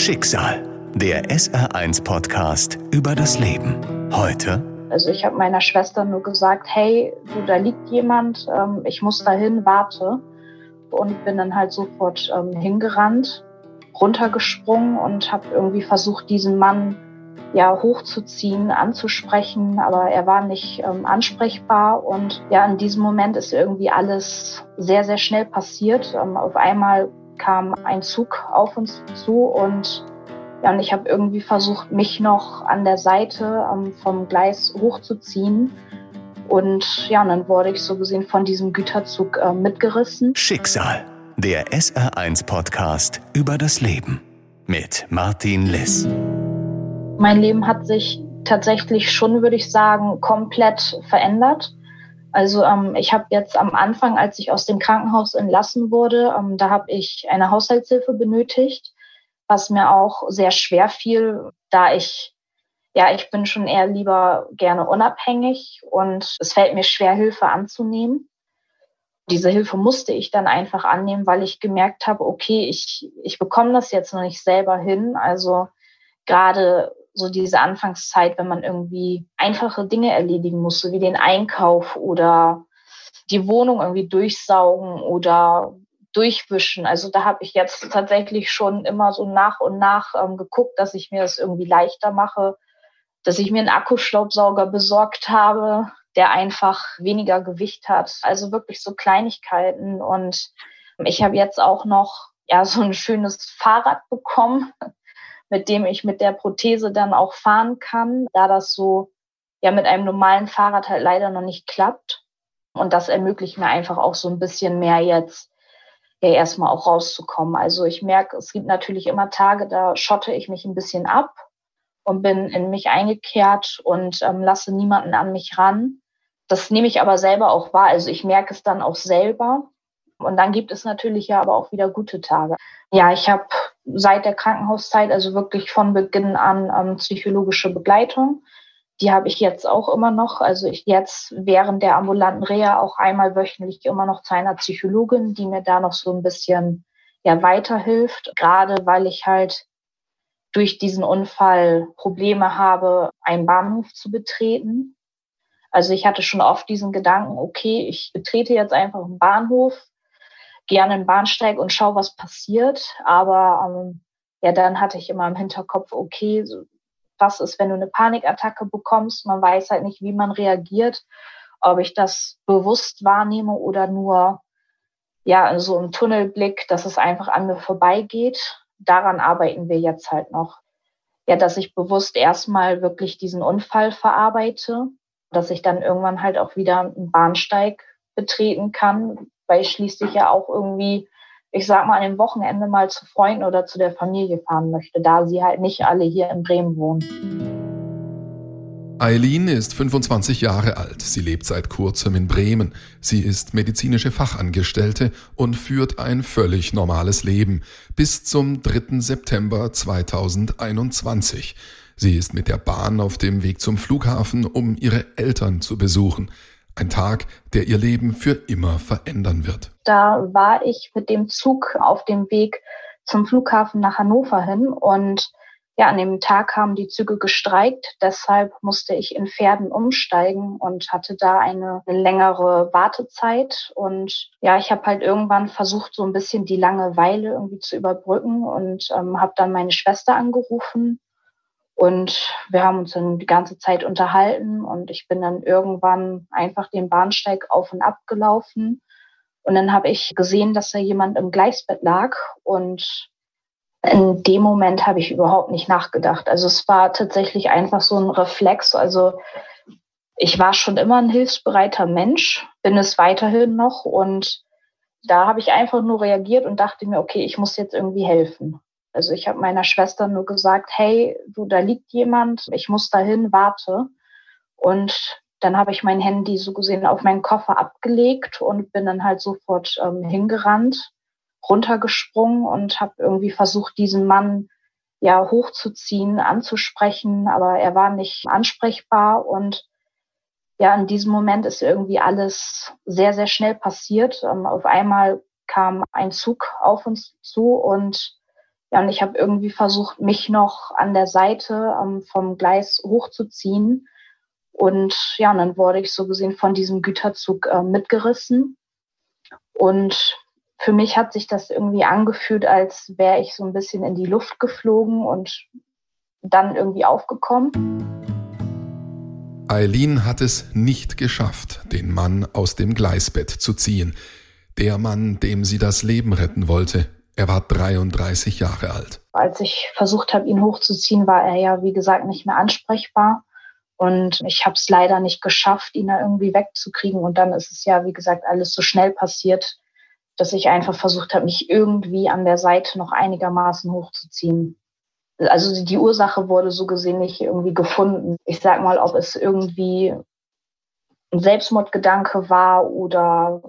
Schicksal, der SR1-Podcast über das Leben. Heute. Also ich habe meiner Schwester nur gesagt, hey, du, da liegt jemand, ähm, ich muss dahin, warte. Und bin dann halt sofort ähm, hingerannt, runtergesprungen und habe irgendwie versucht, diesen Mann ja hochzuziehen, anzusprechen, aber er war nicht ähm, ansprechbar und ja, in diesem Moment ist irgendwie alles sehr, sehr schnell passiert. Ähm, auf einmal kam ein Zug auf uns zu und ja, und ich habe irgendwie versucht, mich noch an der Seite ähm, vom Gleis hochzuziehen. Und ja, und dann wurde ich so gesehen von diesem Güterzug äh, mitgerissen. Schicksal, der SR1-Podcast über das Leben mit Martin Liss. Mein Leben hat sich tatsächlich schon, würde ich sagen, komplett verändert. Also ähm, ich habe jetzt am Anfang, als ich aus dem Krankenhaus entlassen wurde, ähm, da habe ich eine Haushaltshilfe benötigt, was mir auch sehr schwer fiel, da ich ja, ich bin schon eher lieber gerne unabhängig und es fällt mir schwer, Hilfe anzunehmen. Diese Hilfe musste ich dann einfach annehmen, weil ich gemerkt habe, okay, ich, ich bekomme das jetzt noch nicht selber hin. Also gerade so diese Anfangszeit, wenn man irgendwie einfache Dinge erledigen musste, wie den Einkauf oder die Wohnung irgendwie durchsaugen oder durchwischen. Also da habe ich jetzt tatsächlich schon immer so nach und nach ähm, geguckt, dass ich mir das irgendwie leichter mache, dass ich mir einen Akkustaubsauger besorgt habe, der einfach weniger Gewicht hat. Also wirklich so Kleinigkeiten. Und ich habe jetzt auch noch ja so ein schönes Fahrrad bekommen, mit dem ich mit der Prothese dann auch fahren kann, da das so ja mit einem normalen Fahrrad halt leider noch nicht klappt. Und das ermöglicht mir einfach auch so ein bisschen mehr jetzt ja erstmal auch rauszukommen. Also ich merke, es gibt natürlich immer Tage, da schotte ich mich ein bisschen ab und bin in mich eingekehrt und ähm, lasse niemanden an mich ran. Das nehme ich aber selber auch wahr. Also ich merke es dann auch selber. Und dann gibt es natürlich ja aber auch wieder gute Tage. Ja, ich habe seit der Krankenhauszeit, also wirklich von Beginn an ähm, psychologische Begleitung. Die habe ich jetzt auch immer noch. Also ich jetzt während der ambulanten Reha auch einmal wöchentlich immer noch zu einer Psychologin, die mir da noch so ein bisschen ja weiterhilft. Gerade weil ich halt durch diesen Unfall Probleme habe, einen Bahnhof zu betreten. Also ich hatte schon oft diesen Gedanken, okay, ich betrete jetzt einfach einen Bahnhof, gerne einen Bahnsteig und schaue, was passiert. Aber ähm, ja, dann hatte ich immer im Hinterkopf, okay, so, was ist, wenn du eine Panikattacke bekommst? Man weiß halt nicht, wie man reagiert, ob ich das bewusst wahrnehme oder nur ja, so im Tunnelblick, dass es einfach an mir vorbeigeht. Daran arbeiten wir jetzt halt noch. Ja, dass ich bewusst erstmal wirklich diesen Unfall verarbeite, dass ich dann irgendwann halt auch wieder einen Bahnsteig betreten kann, weil ich schließlich ja auch irgendwie, ich sag mal, an dem Wochenende mal zu Freunden oder zu der Familie fahren möchte, da sie halt nicht alle hier in Bremen wohnen. Eileen ist 25 Jahre alt. Sie lebt seit kurzem in Bremen. Sie ist medizinische Fachangestellte und führt ein völlig normales Leben bis zum 3. September 2021. Sie ist mit der Bahn auf dem Weg zum Flughafen, um ihre Eltern zu besuchen. Ein Tag, der ihr Leben für immer verändern wird. Da war ich mit dem Zug auf dem Weg zum Flughafen nach Hannover hin und ja, an dem Tag haben die Züge gestreikt. Deshalb musste ich in Pferden umsteigen und hatte da eine längere Wartezeit. Und ja, ich habe halt irgendwann versucht, so ein bisschen die Langeweile irgendwie zu überbrücken und ähm, habe dann meine Schwester angerufen und wir haben uns dann die ganze Zeit unterhalten und ich bin dann irgendwann einfach den Bahnsteig auf und ab gelaufen. Und dann habe ich gesehen, dass da jemand im Gleisbett lag und in dem Moment habe ich überhaupt nicht nachgedacht. Also es war tatsächlich einfach so ein Reflex. Also ich war schon immer ein hilfsbereiter Mensch, bin es weiterhin noch und da habe ich einfach nur reagiert und dachte mir, okay, ich muss jetzt irgendwie helfen. Also ich habe meiner Schwester nur gesagt, hey, du, da liegt jemand, ich muss dahin, warte. Und dann habe ich mein Handy so gesehen auf meinen Koffer abgelegt und bin dann halt sofort ähm, hingerannt, runtergesprungen und habe irgendwie versucht, diesen Mann ja hochzuziehen, anzusprechen, aber er war nicht ansprechbar und ja, in diesem Moment ist irgendwie alles sehr, sehr schnell passiert. Ähm, auf einmal kam ein Zug auf uns zu und Ja, und ich habe irgendwie versucht, mich noch an der Seite ähm, vom Gleis hochzuziehen. Und ja, und dann wurde ich so gesehen von diesem Güterzug äh, mitgerissen. Und für mich hat sich das irgendwie angefühlt, als wäre ich so ein bisschen in die Luft geflogen und dann irgendwie aufgekommen. Eileen hat es nicht geschafft, den Mann aus dem Gleisbett zu ziehen. Der Mann, dem sie das Leben retten wollte. Er war 33 Jahre alt. Als ich versucht habe, ihn hochzuziehen, war er ja, wie gesagt, nicht mehr ansprechbar. Und ich habe es leider nicht geschafft, ihn da irgendwie wegzukriegen. Und dann ist es ja, wie gesagt, alles so schnell passiert, dass ich einfach versucht habe, mich irgendwie an der Seite noch einigermaßen hochzuziehen. Also die Ursache wurde so gesehen nicht irgendwie gefunden. Ich sag mal, ob es irgendwie ein Selbstmordgedanke war oder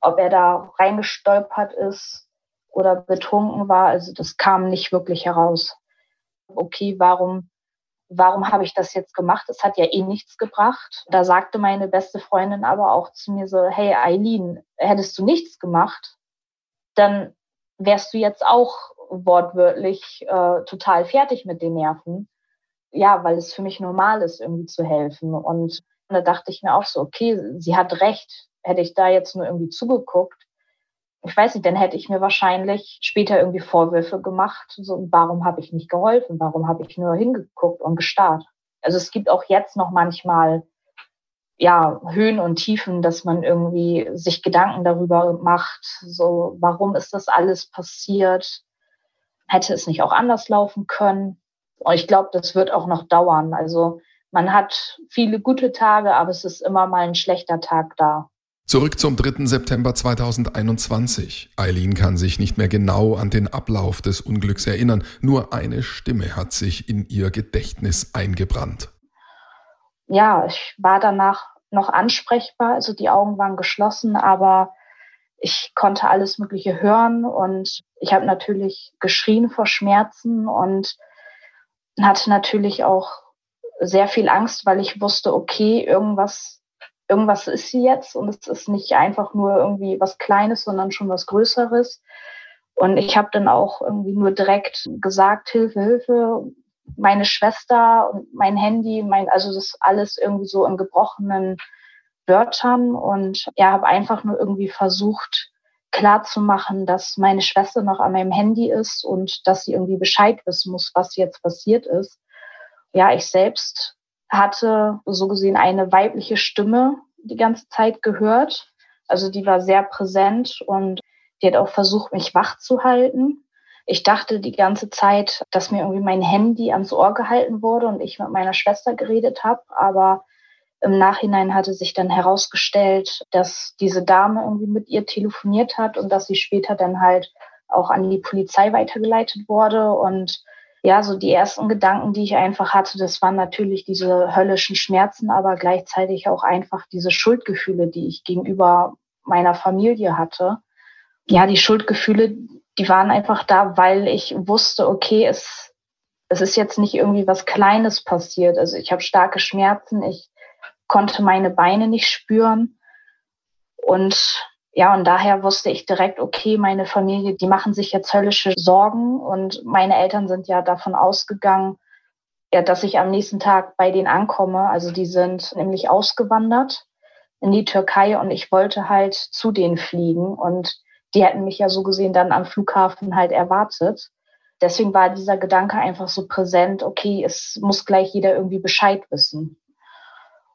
ob er da reingestolpert ist oder betrunken war. Also das kam nicht wirklich heraus. Okay, warum warum habe ich das jetzt gemacht? Es hat ja eh nichts gebracht. Da sagte meine beste Freundin aber auch zu mir so, hey Eileen, hättest du nichts gemacht, dann wärst du jetzt auch wortwörtlich äh, total fertig mit den Nerven. Ja, weil es für mich normal ist, irgendwie zu helfen. Und da dachte ich mir auch so, okay, sie hat recht. Hätte ich da jetzt nur irgendwie zugeguckt, ich weiß nicht, dann hätte ich mir wahrscheinlich später irgendwie Vorwürfe gemacht, so warum habe ich nicht geholfen, warum habe ich nur hingeguckt und gestarrt. Also es gibt auch jetzt noch manchmal ja Höhen und Tiefen, dass man irgendwie sich Gedanken darüber macht, so warum ist das alles passiert? Hätte es nicht auch anders laufen können? Und ich glaube, das wird auch noch dauern. Also man hat viele gute Tage, aber es ist immer mal ein schlechter Tag da. Zurück zum 3. September 2021. Eileen kann sich nicht mehr genau an den Ablauf des Unglücks erinnern. Nur eine Stimme hat sich in ihr Gedächtnis eingebrannt. Ja, ich war danach noch ansprechbar. Also die Augen waren geschlossen, aber ich konnte alles Mögliche hören und ich habe natürlich geschrien vor Schmerzen und hatte natürlich auch sehr viel Angst, weil ich wusste, okay, irgendwas irgendwas ist sie jetzt und es ist nicht einfach nur irgendwie was Kleines, sondern schon was Größeres. Und ich habe dann auch irgendwie nur direkt gesagt, Hilfe, Hilfe, meine Schwester und mein Handy, mein, also das alles irgendwie so in gebrochenen Wörtern und ja, habe einfach nur irgendwie versucht klarzumachen, dass meine Schwester noch an meinem Handy ist und dass sie irgendwie Bescheid wissen muss, was jetzt passiert ist. Ja, ich selbst hatte so gesehen eine weibliche Stimme die ganze Zeit gehört. Also die war sehr präsent und die hat auch versucht, mich wach zu halten. Ich dachte die ganze Zeit, dass mir irgendwie mein Handy ans Ohr gehalten wurde und ich mit meiner Schwester geredet habe. Aber im Nachhinein hatte sich dann herausgestellt, dass diese Dame irgendwie mit ihr telefoniert hat und dass sie später dann halt auch an die Polizei weitergeleitet wurde. Und ja, so die ersten Gedanken, die ich einfach hatte, das waren natürlich diese höllischen Schmerzen, aber gleichzeitig auch einfach diese Schuldgefühle, die ich gegenüber meiner Familie hatte. Ja, die Schuldgefühle, die waren einfach da, weil ich wusste, okay, es, es ist jetzt nicht irgendwie was Kleines passiert. Also ich habe starke Schmerzen, ich konnte meine Beine nicht spüren. Und ja, und daher wusste ich direkt, okay, meine Familie, die machen sich jetzt höllische Sorgen und meine Eltern sind ja davon ausgegangen, ja, dass ich am nächsten Tag bei denen ankomme. Also die sind nämlich ausgewandert in die Türkei und ich wollte halt zu denen fliegen und die hätten mich ja so gesehen dann am Flughafen halt erwartet. Deswegen war dieser Gedanke einfach so präsent, okay, es muss gleich jeder irgendwie Bescheid wissen.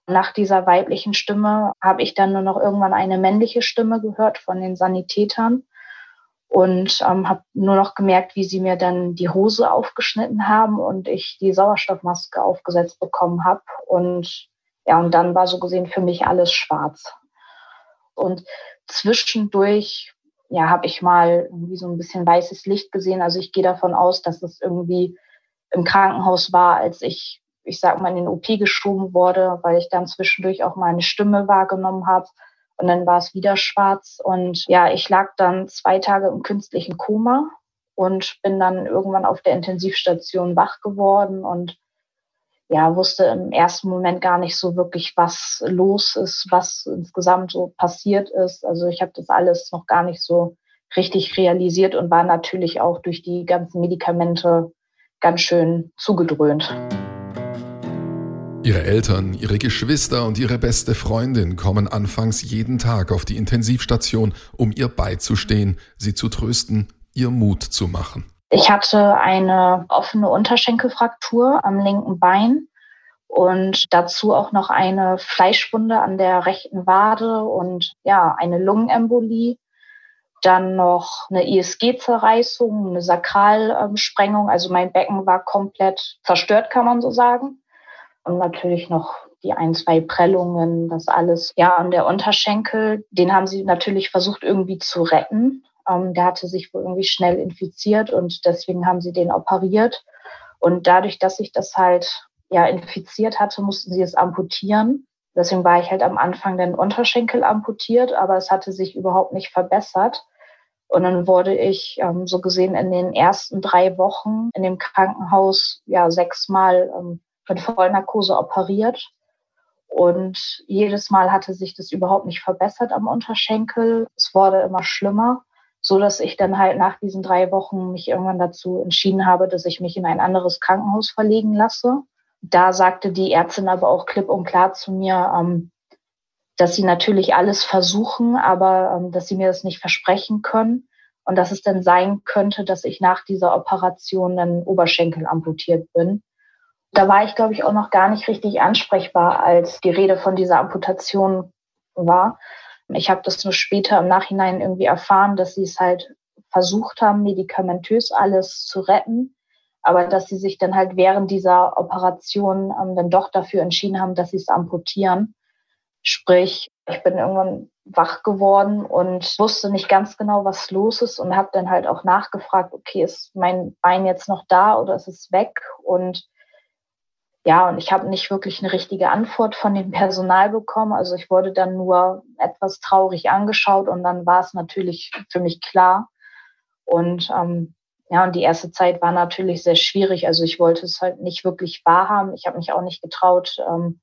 Nach dieser weiblichen Stimme habe ich dann nur noch irgendwann eine männliche Stimme gehört von den Sanitätern und ähm, habe nur noch gemerkt, wie sie mir dann die Hose aufgeschnitten haben und ich die Sauerstoffmaske aufgesetzt bekommen habe. Und ja, und dann war so gesehen für mich alles schwarz. Und zwischendurch ja, habe ich mal irgendwie so ein bisschen weißes Licht gesehen. Also ich gehe davon aus, dass es irgendwie im Krankenhaus war, als ich ich sag mal, in den OP geschoben wurde, weil ich dann zwischendurch auch meine Stimme wahrgenommen habe. Und dann war es wieder schwarz. Und ja, ich lag dann zwei Tage im künstlichen Koma und bin dann irgendwann auf der Intensivstation wach geworden und ja, wusste im ersten Moment gar nicht so wirklich, was los ist, was insgesamt so passiert ist. Also ich habe das alles noch gar nicht so richtig realisiert und war natürlich auch durch die ganzen Medikamente ganz schön zugedröhnt. Ihre Eltern, ihre Geschwister und ihre beste Freundin kommen anfangs jeden Tag auf die Intensivstation, um ihr beizustehen, sie zu trösten, ihr Mut zu machen. Ich hatte eine offene Unterschenkelfraktur am linken Bein und dazu auch noch eine Fleischwunde an der rechten Wade und ja, eine Lungenembolie. Dann noch eine ISG-Zerreißung, eine Sakralsprengung. Also mein Becken war komplett zerstört, kann man so sagen. Und natürlich noch die ein, zwei Prellungen, das alles. Ja, an der Unterschenkel, den haben sie natürlich versucht irgendwie zu retten. Ähm, der hatte sich wohl irgendwie schnell infiziert und deswegen haben sie den operiert. Und dadurch, dass ich das halt ja infiziert hatte, mussten sie es amputieren. Deswegen war ich halt am Anfang den Unterschenkel amputiert, aber es hatte sich überhaupt nicht verbessert. Und dann wurde ich ähm, so gesehen in den ersten drei Wochen in dem Krankenhaus ja sechsmal ähm, mit Vollnarkose operiert. Und jedes Mal hatte sich das überhaupt nicht verbessert am Unterschenkel. Es wurde immer schlimmer, so dass ich dann halt nach diesen drei Wochen mich irgendwann dazu entschieden habe, dass ich mich in ein anderes Krankenhaus verlegen lasse. Da sagte die Ärztin aber auch klipp und klar zu mir, ähm, dass sie natürlich alles versuchen, aber ähm, dass sie mir das nicht versprechen können und dass es dann sein könnte, dass ich nach dieser Operation dann Oberschenkel amputiert bin. Da war ich, glaube ich, auch noch gar nicht richtig ansprechbar, als die Rede von dieser Amputation war. Ich habe das nur später im Nachhinein irgendwie erfahren, dass sie es halt versucht haben, medikamentös alles zu retten, aber dass sie sich dann halt während dieser Operation ähm, dann doch dafür entschieden haben, dass sie es amputieren. Sprich, ich bin irgendwann wach geworden und wusste nicht ganz genau, was los ist und habe dann halt auch nachgefragt, okay, ist mein Bein jetzt noch da oder ist es weg? Und ja, und ich habe nicht wirklich eine richtige Antwort von dem Personal bekommen. Also ich wurde dann nur etwas traurig angeschaut und dann war es natürlich für mich klar. Und ähm, ja, und die erste Zeit war natürlich sehr schwierig. Also ich wollte es halt nicht wirklich wahrhaben. Ich habe mich auch nicht getraut, ähm,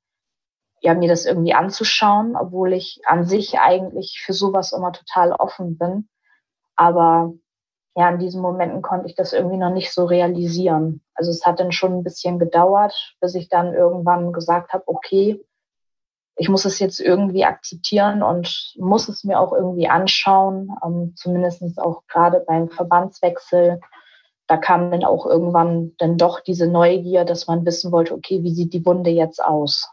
ja, mir das irgendwie anzuschauen, obwohl ich an sich eigentlich für sowas immer total offen bin. Aber ja, in diesen Momenten konnte ich das irgendwie noch nicht so realisieren. Also es hat dann schon ein bisschen gedauert, bis ich dann irgendwann gesagt habe, okay, ich muss es jetzt irgendwie akzeptieren und muss es mir auch irgendwie anschauen, ähm, zumindest auch gerade beim Verbandswechsel. Da kam dann auch irgendwann dann doch diese Neugier, dass man wissen wollte, okay, wie sieht die Wunde jetzt aus?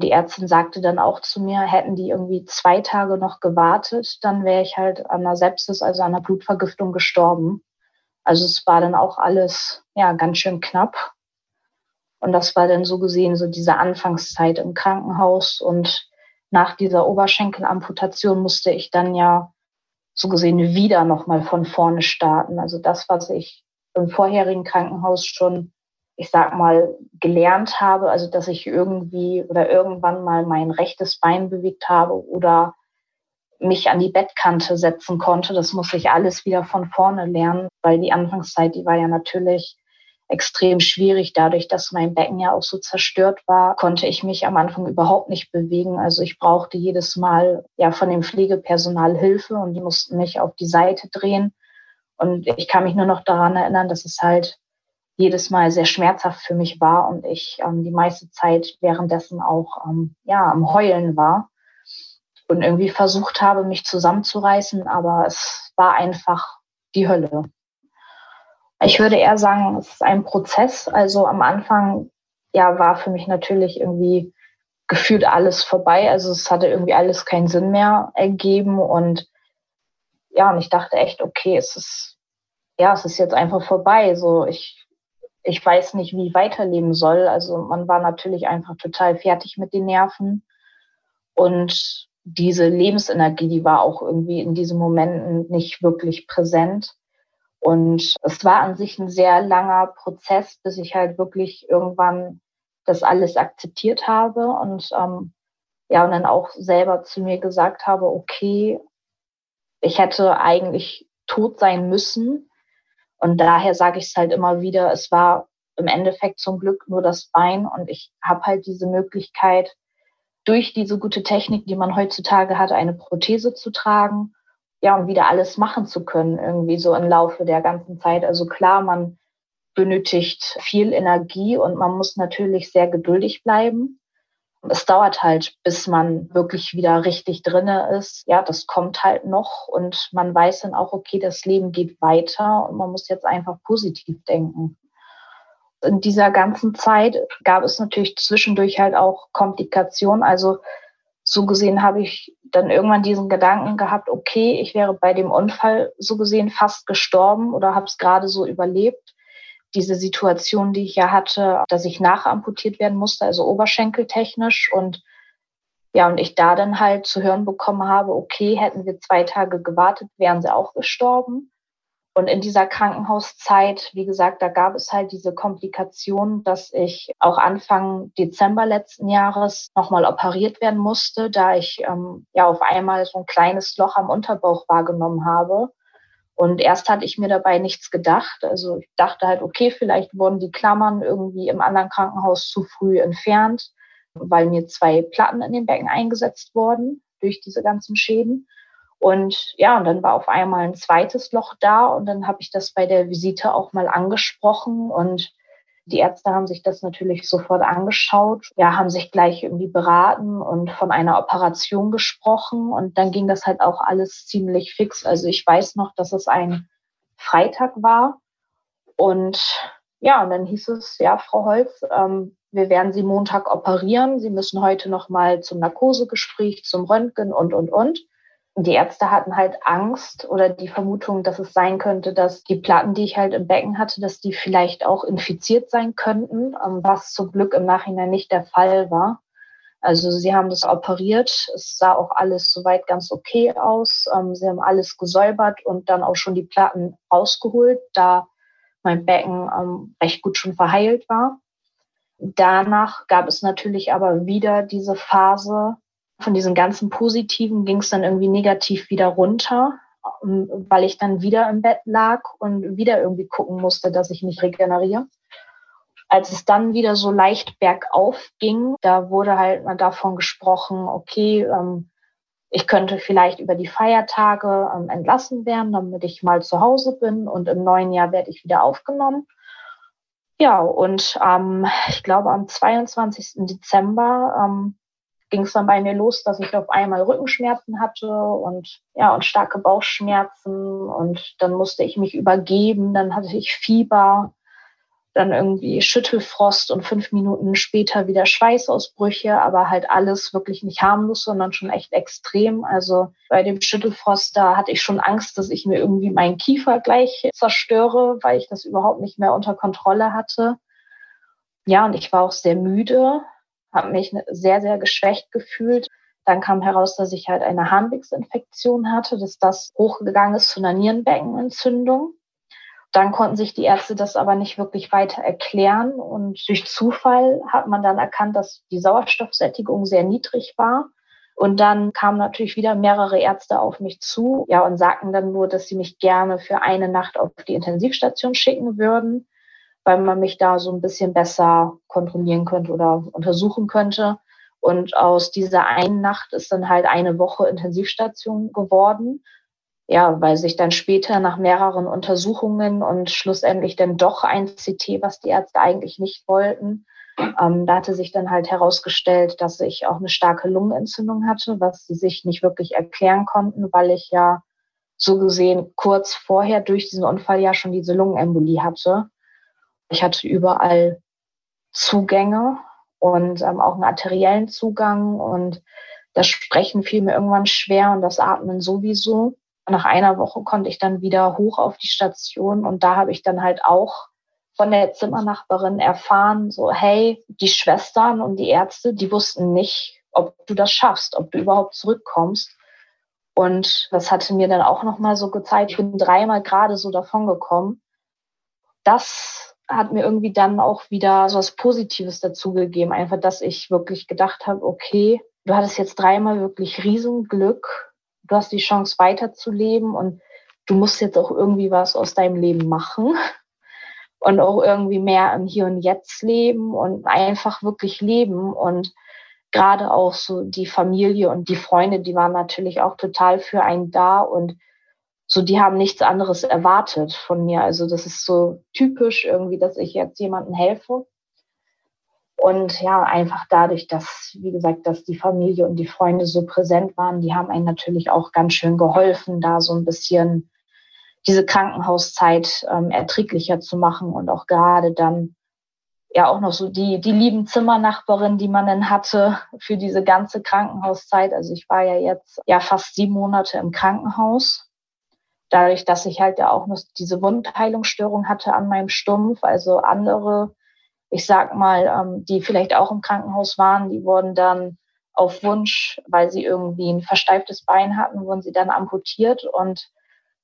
Die Ärztin sagte dann auch zu mir, hätten die irgendwie zwei Tage noch gewartet, dann wäre ich halt an einer Sepsis, also an einer Blutvergiftung gestorben. Also es war dann auch alles ja ganz schön knapp. Und das war dann so gesehen so diese Anfangszeit im Krankenhaus. Und nach dieser Oberschenkelamputation musste ich dann ja so gesehen wieder nochmal von vorne starten. Also das, was ich im vorherigen Krankenhaus schon ich sag mal, gelernt habe, also dass ich irgendwie oder irgendwann mal mein rechtes Bein bewegt habe oder mich an die Bettkante setzen konnte. Das muss ich alles wieder von vorne lernen, weil die Anfangszeit, die war ja natürlich extrem schwierig. Dadurch, dass mein Becken ja auch so zerstört war, konnte ich mich am Anfang überhaupt nicht bewegen. Also ich brauchte jedes Mal ja von dem Pflegepersonal Hilfe und die mussten mich auf die Seite drehen. Und ich kann mich nur noch daran erinnern, dass es halt jedes Mal sehr schmerzhaft für mich war und ich ähm, die meiste Zeit währenddessen auch ähm, ja, am Heulen war und irgendwie versucht habe, mich zusammenzureißen, aber es war einfach die Hölle. Ich würde eher sagen, es ist ein Prozess. Also am Anfang ja, war für mich natürlich irgendwie gefühlt alles vorbei. Also es hatte irgendwie alles keinen Sinn mehr ergeben und ja, und ich dachte echt, okay, es ist ja, es ist jetzt einfach vorbei. So, ich ich weiß nicht, wie ich weiterleben soll. Also man war natürlich einfach total fertig mit den Nerven. Und diese Lebensenergie, die war auch irgendwie in diesen Momenten nicht wirklich präsent. Und es war an sich ein sehr langer Prozess, bis ich halt wirklich irgendwann das alles akzeptiert habe und ähm, ja, und dann auch selber zu mir gesagt habe, okay, ich hätte eigentlich tot sein müssen, und daher sage ich es halt immer wieder, es war im Endeffekt zum Glück nur das Bein und ich habe halt diese Möglichkeit, durch diese gute Technik, die man heutzutage hat, eine Prothese zu tragen ja, um wieder alles machen zu können, irgendwie so im Laufe der ganzen Zeit. Also klar, man benötigt viel Energie und man muss natürlich sehr geduldig bleiben. Es dauert halt, bis man wirklich wieder richtig drinne ist. Ja, das kommt halt noch und man weiß dann auch, okay, das Leben geht weiter und man muss jetzt einfach positiv denken. In dieser ganzen Zeit gab es natürlich zwischendurch halt auch Komplikationen. Also so gesehen habe ich dann irgendwann diesen Gedanken gehabt, okay, ich wäre bei dem Unfall so gesehen fast gestorben oder habe es gerade so überlebt. Diese Situation, die ich ja hatte, dass ich nachamputiert werden musste, also oberschenkeltechnisch und ja, und ich da dann halt zu hören bekommen habe, okay, hätten wir zwei Tage gewartet, wären sie auch gestorben. Und in dieser Krankenhauszeit, wie gesagt, da gab es halt diese Komplikation, dass ich auch Anfang Dezember letzten Jahres nochmal operiert werden musste, da ich ähm, ja auf einmal so ein kleines Loch am Unterbauch wahrgenommen habe. Und erst hatte ich mir dabei nichts gedacht. Also ich dachte halt, okay, vielleicht wurden die Klammern irgendwie im anderen Krankenhaus zu früh entfernt, weil mir zwei Platten in den Becken eingesetzt wurden durch diese ganzen Schäden. Und ja, und dann war auf einmal ein zweites Loch da und dann habe ich das bei der Visite auch mal angesprochen und die Ärzte haben sich das natürlich sofort angeschaut, ja, haben sich gleich irgendwie beraten und von einer Operation gesprochen und dann ging das halt auch alles ziemlich fix. Also ich weiß noch, dass es ein Freitag war und ja, und dann hieß es, ja, Frau Holz, ähm, wir werden Sie Montag operieren. Sie müssen heute noch mal zum Narkosegespräch, zum Röntgen und, und, und die Ärzte hatten halt Angst oder die Vermutung, dass es sein könnte, dass die Platten, die ich halt im Becken hatte, dass die vielleicht auch infiziert sein könnten, ähm, was zum Glück im Nachhinein nicht der Fall war. Also sie haben das operiert, es sah auch alles soweit ganz okay aus. Ähm, sie haben alles gesäubert und dann auch schon die Platten rausgeholt, da mein Becken ähm, recht gut schon verheilt war. Danach gab es natürlich aber wieder diese Phase, von diesen ganzen Positiven ging es dann irgendwie negativ wieder runter, ähm, weil ich dann wieder im Bett lag und wieder irgendwie gucken musste, dass ich mich regeneriere. Als es dann wieder so leicht bergauf ging, da wurde halt mal davon gesprochen, okay, ähm, ich könnte vielleicht über die Feiertage ähm, entlassen werden, damit ich mal zu Hause bin und im neuen Jahr werde ich wieder aufgenommen. Ja, und ähm, ich glaube am 22. Dezember ähm, ging es dann bei mir los, dass ich auf einmal Rückenschmerzen hatte und ja und starke Bauchschmerzen und dann musste ich mich übergeben, dann hatte ich Fieber, dann irgendwie Schüttelfrost und fünf Minuten später wieder Schweißausbrüche, aber halt alles wirklich nicht harmlos, sondern schon echt extrem. Also bei dem Schüttelfrost, da hatte ich schon Angst, dass ich mir irgendwie meinen Kiefer gleich zerstöre, weil ich das überhaupt nicht mehr unter Kontrolle hatte. Ja, und ich war auch sehr müde habe mich sehr, sehr geschwächt gefühlt. Dann kam heraus, dass ich halt eine Harnwegsinfektion hatte, dass das hochgegangen ist zu einer Nierenbeckenentzündung. Dann konnten sich die Ärzte das aber nicht wirklich weiter erklären. Und durch Zufall hat man dann erkannt, dass die Sauerstoffsättigung sehr niedrig war. Und dann kamen natürlich wieder mehrere Ärzte auf mich zu, ja, und sagten dann nur, dass sie mich gerne für eine Nacht auf die Intensivstation schicken würden weil man mich da so ein bisschen besser kontrollieren könnte oder untersuchen könnte. Und aus dieser einen Nacht ist dann halt eine Woche Intensivstation geworden. Ja, weil sich dann später nach mehreren Untersuchungen und schlussendlich dann doch ein CT, was die Ärzte eigentlich nicht wollten, ähm, da hatte sich dann halt herausgestellt, dass ich auch eine starke Lungenentzündung hatte, was sie sich nicht wirklich erklären konnten, weil ich ja so gesehen kurz vorher durch diesen Unfall ja schon diese Lungenembolie hatte. Ich hatte überall Zugänge und ähm, auch einen arteriellen Zugang und das Sprechen fiel mir irgendwann schwer und das Atmen sowieso. Nach einer Woche konnte ich dann wieder hoch auf die Station und da habe ich dann halt auch von der Zimmernachbarin erfahren, so hey, die Schwestern und die Ärzte, die wussten nicht, ob du das schaffst, ob du überhaupt zurückkommst. Und das hatte mir dann auch nochmal so gezeigt, ich bin dreimal gerade so davon gekommen. Das hat mir irgendwie dann auch wieder so was Positives dazugegeben. Einfach, dass ich wirklich gedacht habe, okay, du hattest jetzt dreimal wirklich Riesenglück. Du hast die Chance weiterzuleben und du musst jetzt auch irgendwie was aus deinem Leben machen und auch irgendwie mehr im Hier und Jetzt leben und einfach wirklich leben und gerade auch so die Familie und die Freunde, die waren natürlich auch total für einen da und so, die haben nichts anderes erwartet von mir. Also das ist so typisch irgendwie, dass ich jetzt jemandem helfe. Und ja, einfach dadurch, dass, wie gesagt, dass die Familie und die Freunde so präsent waren, die haben einen natürlich auch ganz schön geholfen, da so ein bisschen diese Krankenhauszeit ähm, erträglicher zu machen und auch gerade dann ja auch noch so die, die lieben Zimmernachbarin, die man dann hatte für diese ganze Krankenhauszeit. Also ich war ja jetzt ja fast sieben Monate im Krankenhaus. Dadurch, dass ich halt ja auch noch diese Wundheilungsstörung hatte an meinem Stumpf, also andere, ich sag mal, ähm, die vielleicht auch im Krankenhaus waren, die wurden dann auf Wunsch, weil sie irgendwie ein versteiftes Bein hatten, wurden sie dann amputiert und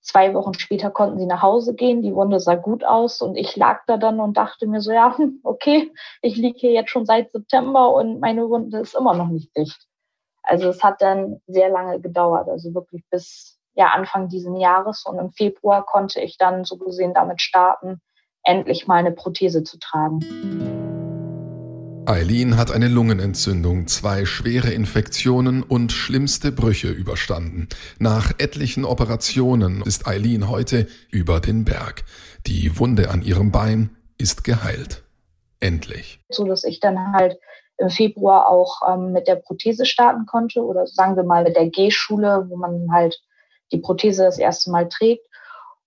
Zwei Wochen später konnten sie nach Hause gehen. Die Wunde sah gut aus und ich lag da dann und dachte mir so, ja, okay, ich liege hier jetzt schon seit September und meine Wunde ist immer noch nicht dicht. Also es hat dann sehr lange gedauert, also wirklich bis ja, Anfang diesen Jahres und im Februar konnte ich dann so gesehen damit starten, endlich mal eine Prothese zu tragen. Eileen hat eine Lungenentzündung, zwei schwere Infektionen und schlimmste Brüche überstanden. Nach etlichen Operationen ist Eileen heute über den Berg. Die Wunde an ihrem Bein ist geheilt. Endlich. So dass ich dann halt im Februar auch ähm, mit der Prothese starten konnte oder sagen wir mal mit der G-Schule, wo man halt die Prothese das erste Mal trägt.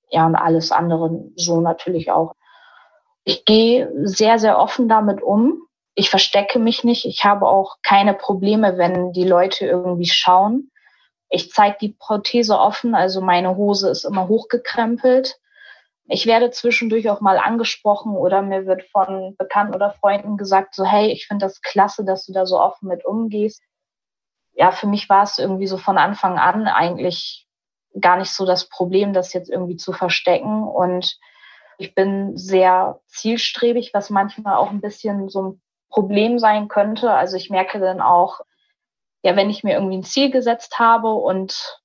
Ja, und alles andere so natürlich auch. Ich gehe sehr, sehr offen damit um ich verstecke mich nicht. Ich habe auch keine Probleme, wenn die Leute irgendwie schauen. Ich zeige die Prothese offen, also meine Hose ist immer hochgekrempelt. Ich werde zwischendurch auch mal angesprochen oder mir wird von Bekannten oder Freunden gesagt, so hey, ich finde das klasse, dass du da so offen mit umgehst. Ja, für mich war es irgendwie so von Anfang an eigentlich gar nicht so das Problem, das jetzt irgendwie zu verstecken. Und ich bin sehr zielstrebig, was manchmal auch ein bisschen so ein Problem sein könnte. Also ich merke dann auch, ja, wenn ich mir irgendwie ein Ziel gesetzt habe und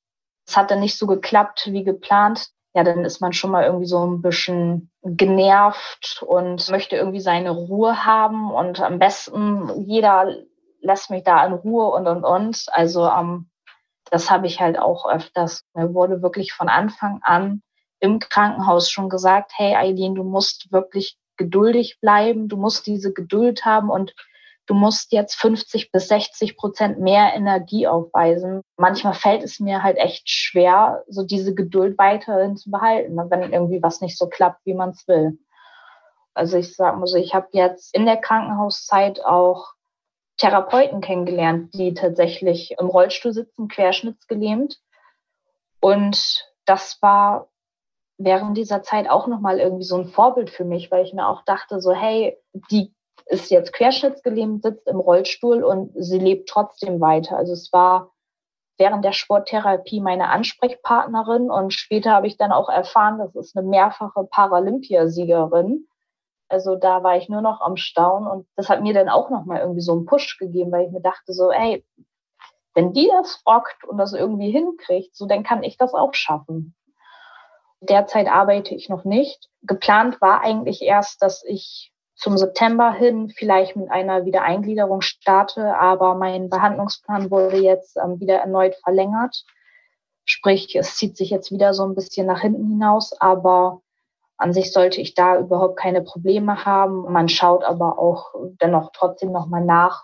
es hat dann nicht so geklappt wie geplant, ja, dann ist man schon mal irgendwie so ein bisschen genervt und möchte irgendwie seine Ruhe haben und am besten jeder lässt mich da in Ruhe und und und. Also ähm, das habe ich halt auch öfters. Mir wurde wirklich von Anfang an im Krankenhaus schon gesagt, hey Eileen, du musst wirklich geduldig bleiben, du musst diese Geduld haben und du musst jetzt 50 bis 60 Prozent mehr Energie aufweisen. Manchmal fällt es mir halt echt schwer, so diese Geduld weiterhin zu behalten, wenn irgendwie was nicht so klappt, wie man es will. Also ich sag mal so, ich habe jetzt in der Krankenhauszeit auch Therapeuten kennengelernt, die tatsächlich im Rollstuhl sitzen, querschnittsgelähmt. Und das war während dieser Zeit auch nochmal irgendwie so ein Vorbild für mich, weil ich mir auch dachte, so, hey, die ist jetzt querschnittsgelähmt, sitzt im Rollstuhl und sie lebt trotzdem weiter. Also es war während der Sporttherapie meine Ansprechpartnerin und später habe ich dann auch erfahren, das ist eine mehrfache Paralympiasiegerin. Also da war ich nur noch am Staunen und das hat mir dann auch nochmal irgendwie so einen Push gegeben, weil ich mir dachte so, ey, wenn die das rockt und das irgendwie hinkriegt, so dann kann ich das auch schaffen. Derzeit arbeite ich noch nicht. Geplant war eigentlich erst, dass ich zum September hin vielleicht mit einer Wiedereingliederung starte, aber mein Behandlungsplan wurde jetzt ähm, wieder erneut verlängert. Sprich, es zieht sich jetzt wieder so ein bisschen nach hinten hinaus, aber an sich sollte ich da überhaupt keine Probleme haben. Man schaut aber auch dennoch trotzdem nochmal nach,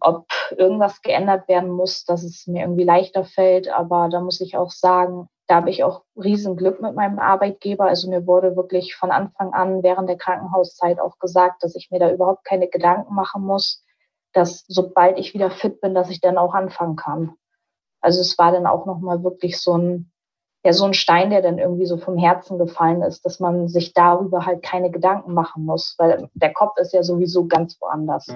ob irgendwas geändert werden muss, dass es mir irgendwie leichter fällt. Aber da muss ich auch sagen, da habe ich auch riesen Glück mit meinem Arbeitgeber. Also mir wurde wirklich von Anfang an während der Krankenhauszeit auch gesagt, dass ich mir da überhaupt keine Gedanken machen muss, dass sobald ich wieder fit bin, dass ich dann auch anfangen kann. Also es war dann auch nochmal wirklich so ein, ja, so ein Stein, der dann irgendwie so vom Herzen gefallen ist, dass man sich darüber halt keine Gedanken machen muss, weil der Kopf ist ja sowieso ganz woanders.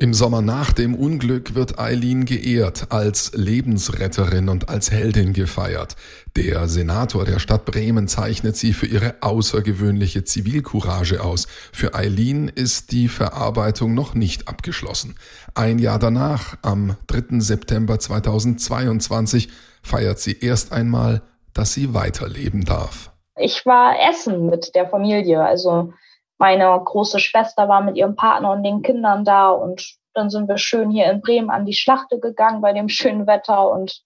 Im Sommer nach dem Unglück wird Eileen geehrt, als Lebensretterin und als Heldin gefeiert. Der Senator der Stadt Bremen zeichnet sie für ihre außergewöhnliche Zivilcourage aus. Für Eileen ist die Verarbeitung noch nicht abgeschlossen. Ein Jahr danach, am 3. September 2022, feiert sie erst einmal, dass sie weiterleben darf. Ich war essen mit der Familie, also meine große Schwester war mit ihrem Partner und den Kindern da und dann sind wir schön hier in Bremen an die Schlachte gegangen bei dem schönen Wetter und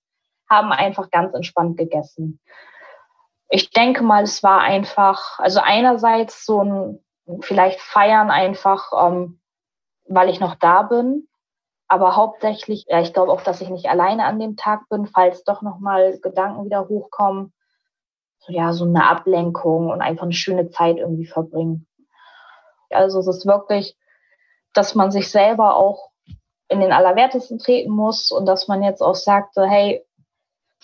haben einfach ganz entspannt gegessen. Ich denke mal, es war einfach, also einerseits so ein vielleicht feiern einfach, ähm, weil ich noch da bin. Aber hauptsächlich, ja, ich glaube auch, dass ich nicht alleine an dem Tag bin, falls doch nochmal Gedanken wieder hochkommen. So, ja, so eine Ablenkung und einfach eine schöne Zeit irgendwie verbringen. Also es ist wirklich, dass man sich selber auch in den Allerwertesten treten muss und dass man jetzt auch sagt, hey,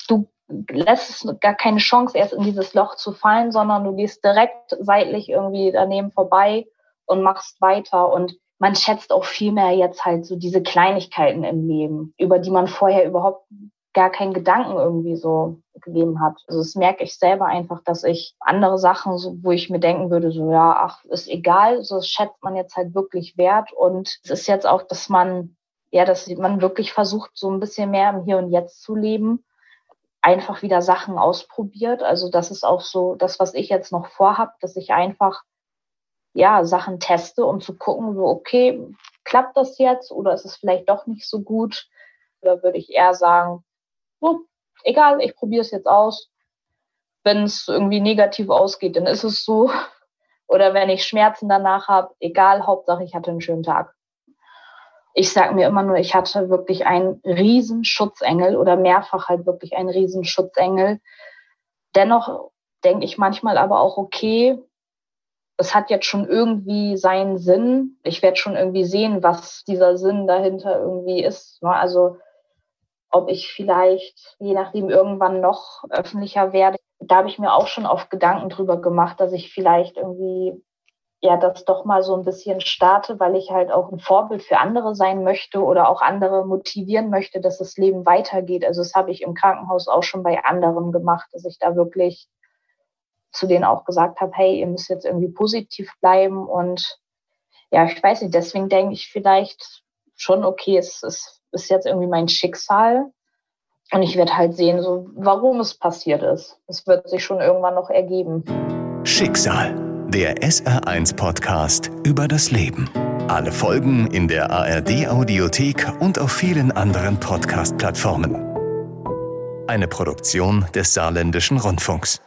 du lässt es gar keine Chance, erst in dieses Loch zu fallen, sondern du gehst direkt seitlich irgendwie daneben vorbei und machst weiter. Und man schätzt auch viel mehr jetzt halt so diese Kleinigkeiten im Leben, über die man vorher überhaupt gar keinen Gedanken irgendwie so gegeben hat. Also das merke ich selber einfach, dass ich andere Sachen, so, wo ich mir denken würde, so ja, ach, ist egal, so schätzt man jetzt halt wirklich wert. Und es ist jetzt auch, dass man, ja, dass man wirklich versucht, so ein bisschen mehr im Hier und Jetzt zu leben einfach wieder Sachen ausprobiert. Also das ist auch so das, was ich jetzt noch vorhab, dass ich einfach ja Sachen teste, um zu gucken, so okay, klappt das jetzt oder ist es vielleicht doch nicht so gut? Oder würde ich eher sagen, so, egal, ich probiere es jetzt aus. Wenn es irgendwie negativ ausgeht, dann ist es so. Oder wenn ich Schmerzen danach habe, egal, Hauptsache ich hatte einen schönen Tag ich sage mir immer nur, ich hatte wirklich einen riesen Schutzengel oder mehrfach halt wirklich einen riesen Schutzengel. Dennoch denke ich manchmal aber auch, okay, es hat jetzt schon irgendwie seinen Sinn. Ich werde schon irgendwie sehen, was dieser Sinn dahinter irgendwie ist. Ne? Also ob ich vielleicht, je nachdem, irgendwann noch öffentlicher werde. Da habe ich mir auch schon oft Gedanken drüber gemacht, dass ich vielleicht irgendwie ja das doch mal so ein bisschen starte, weil ich halt auch ein Vorbild für andere sein möchte oder auch andere motivieren möchte, dass das Leben weitergeht. Also das habe ich im Krankenhaus auch schon bei anderen gemacht, dass ich da wirklich zu denen auch gesagt habe, hey, ihr müsst jetzt irgendwie positiv bleiben und ja, ich weiß nicht, deswegen denke ich vielleicht schon, okay, es ist, ist jetzt irgendwie mein Schicksal und ich werde halt sehen, so warum es passiert ist. Es wird sich schon irgendwann noch ergeben. Schicksal der SR1 Podcast über das Leben. Alle Folgen in der ARD Audiothek und auf vielen anderen Podcast-Plattformen. Eine Produktion des Saarländischen Rundfunks.